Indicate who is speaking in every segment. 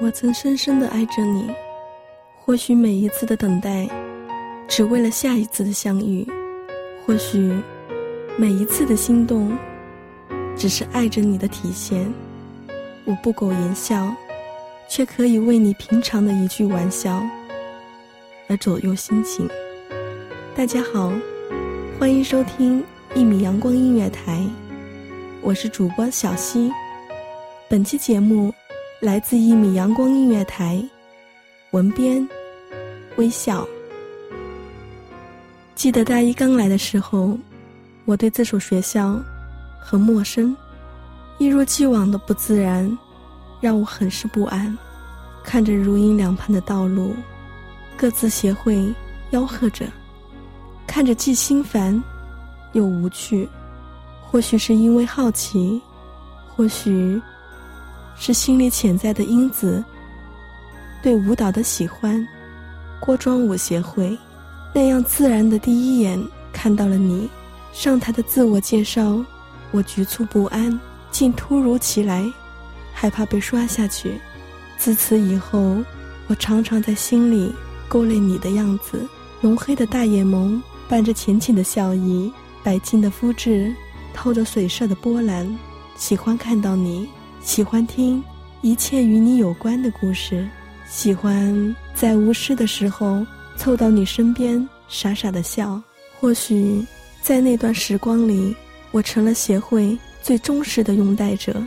Speaker 1: 我曾深深的爱着你，或许每一次的等待，只为了下一次的相遇；或许每一次的心动，只是爱着你的体现。我不苟言笑，却可以为你平常的一句玩笑而左右心情。大家好，欢迎收听一米阳光音乐台，我是主播小溪。本期节目。来自一米阳光音乐台，文编微笑。记得大一刚来的时候，我对这所学校很陌生，一如既往的不自然，让我很是不安。看着如阴两畔的道路，各自协会吆喝着，看着既心烦又无趣。或许是因为好奇，或许。是心里潜在的因子，对舞蹈的喜欢，郭庄舞协会，那样自然的第一眼看到了你，上台的自我介绍，我局促不安，竟突如其来，害怕被刷下去。自此以后，我常常在心里勾勒你的样子，浓黑的大眼眸，伴着浅浅的笑意，白净的肤质，透着水色的波澜，喜欢看到你。喜欢听一切与你有关的故事，喜欢在无事的时候凑到你身边傻傻的笑。或许在那段时光里，我成了协会最忠实的拥戴者。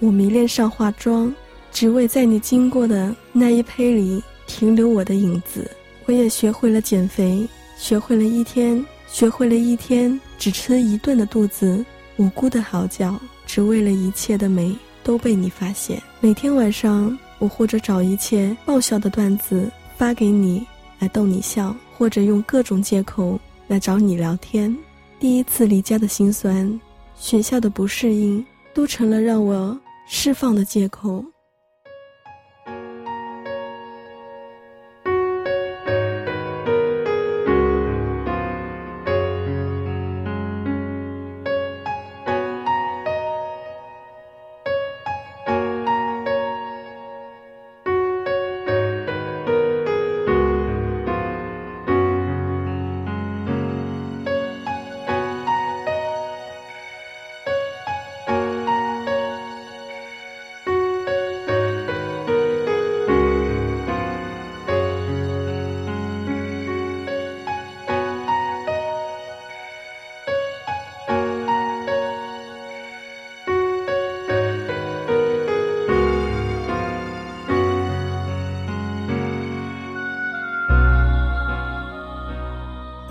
Speaker 1: 我迷恋上化妆，只为在你经过的那一胚里停留我的影子。我也学会了减肥，学会了一天，学会了一天只吃一顿的肚子，无辜的嚎叫。只为了一切的美都被你发现。每天晚上，我或者找一切爆笑的段子发给你，来逗你笑；或者用各种借口来找你聊天。第一次离家的心酸，学校的不适应，都成了让我释放的借口。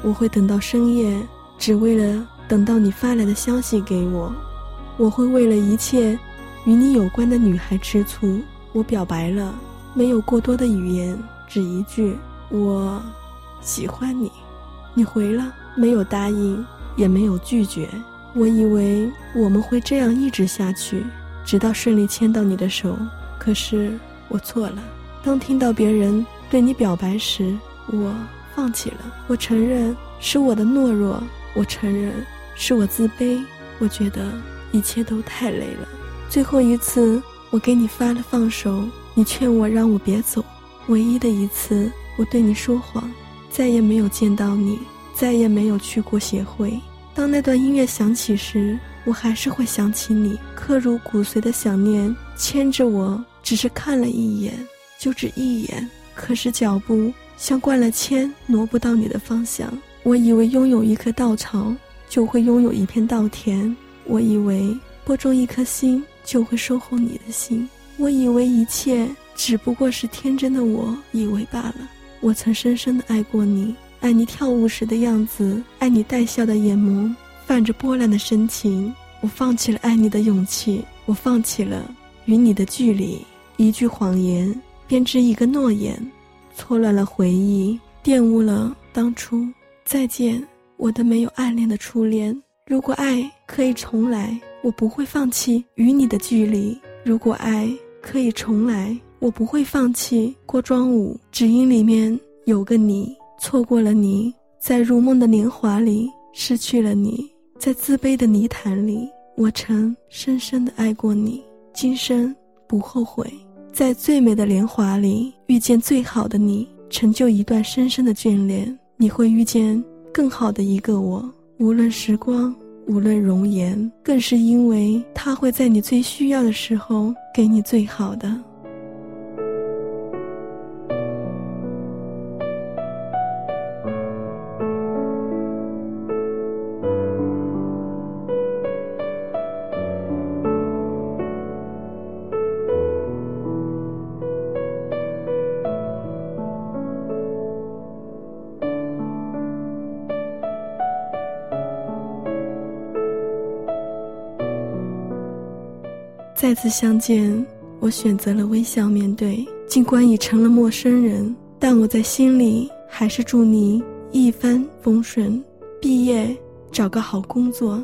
Speaker 1: 我会等到深夜，只为了等到你发来的消息给我。我会为了一切与你有关的女孩吃醋。我表白了，没有过多的语言，只一句“我喜欢你”。你回了，没有答应，也没有拒绝。我以为我们会这样一直下去，直到顺利牵到你的手。可是我错了。当听到别人对你表白时，我。放弃了，我承认是我的懦弱，我承认是我自卑，我觉得一切都太累了。最后一次，我给你发了放手，你劝我让我别走。唯一的一次，我对你说谎，再也没有见到你，再也没有去过协会，当那段音乐响起时，我还是会想起你，刻入骨髓的想念牵着我，只是看了一眼，就只一眼。可是脚步像灌了铅，挪不到你的方向。我以为拥有一棵稻草，就会拥有一片稻田；我以为播种一颗心，就会收获你的心。我以为一切只不过是天真的我以为罢了。我曾深深的爱过你，爱你跳舞时的样子，爱你带笑的眼眸，泛着波澜的深情。我放弃了爱你的勇气，我放弃了与你的距离。一句谎言编织一个诺言，错乱了回忆，玷污了当初。再见，我的没有暗恋的初恋。如果爱可以重来，我不会放弃与你的距离。如果爱。可以重来，我不会放弃过庄舞，只因里面有个你。错过了你，在如梦的年华里失去了你，在自卑的泥潭里，我曾深深的爱过你，今生不后悔。在最美的年华里遇见最好的你，成就一段深深的眷恋。你会遇见更好的一个我，无论时光。无论容颜，更是因为他会在你最需要的时候给你最好的。再次相见，我选择了微笑面对。尽管已成了陌生人，但我在心里还是祝你一帆风顺，毕业找个好工作。